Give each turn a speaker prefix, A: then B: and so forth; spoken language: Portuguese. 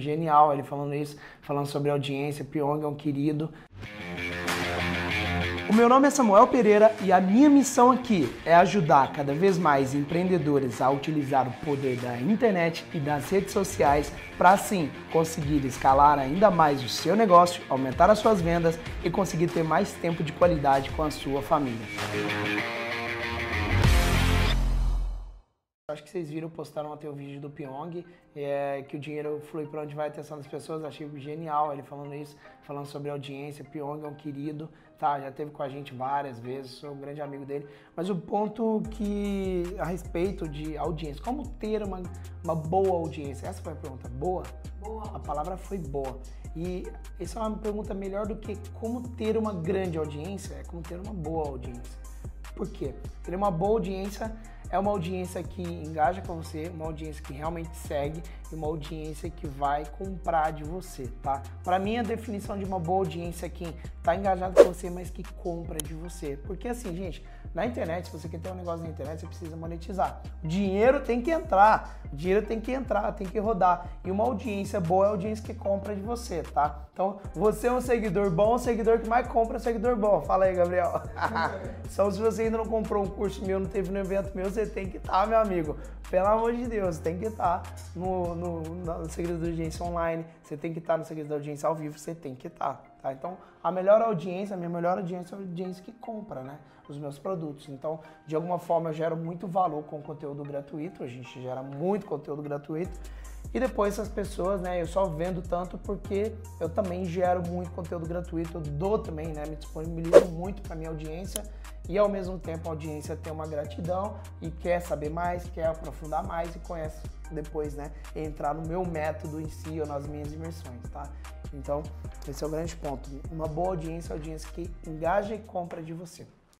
A: Genial ele falando isso, falando sobre audiência. Pyong é um querido. O meu nome é Samuel Pereira e a minha missão aqui é ajudar cada vez mais empreendedores a utilizar o poder da internet e das redes sociais para assim conseguir escalar ainda mais o seu negócio, aumentar as suas vendas e conseguir ter mais tempo de qualidade com a sua família. Acho que vocês viram, postaram até o vídeo do Pyong, é, que o dinheiro flui para onde vai a atenção das pessoas. Achei genial ele falando isso, falando sobre audiência. Pyong é um querido, tá? Já teve com a gente várias vezes, sou um grande amigo dele. Mas o ponto que, a respeito de audiência, como ter uma, uma boa audiência? Essa foi a pergunta. Boa?
B: Boa.
A: A palavra foi boa. E essa é uma pergunta melhor do que como ter uma grande audiência, é como ter uma boa audiência. Por quê? Ter uma boa audiência é uma audiência que engaja com você, uma audiência que realmente segue e uma audiência que vai comprar de você, tá? Para mim, a definição de uma boa audiência é quem tá engajado com você, mas que compra de você. Porque assim, gente, na internet, se você quer ter um negócio na internet, você precisa monetizar. O dinheiro tem que entrar, dinheiro tem que entrar, tem que rodar. E uma audiência boa é a audiência que compra de você, tá? Então, você é um seguidor bom, o seguidor que mais compra é um seguidor bom. Fala aí, Gabriel. Então, se você ainda não comprou um curso meu, não teve um evento meu, você tem que estar, tá, meu amigo. Pelo amor de Deus, tem que estar tá no, no, no Segredo da Audiência online, você tem que estar tá no Segredo da Audiência ao vivo, você tem que estar, tá? Então, a melhor audiência, a minha melhor audiência é a audiência que compra, né? Os meus produtos. Então, de alguma forma, eu gero muito valor com conteúdo gratuito, a gente gera muito conteúdo gratuito. E depois essas pessoas, né, eu só vendo tanto porque eu também gero muito conteúdo gratuito, eu dou também, né, me disponibilizo muito para minha audiência e ao mesmo tempo a audiência tem uma gratidão e quer saber mais, quer aprofundar mais e conhece depois, né, entrar no meu método em si ou nas minhas imersões, tá? Então, esse é o grande ponto. Uma boa audiência é audiência que engaja e compra de você.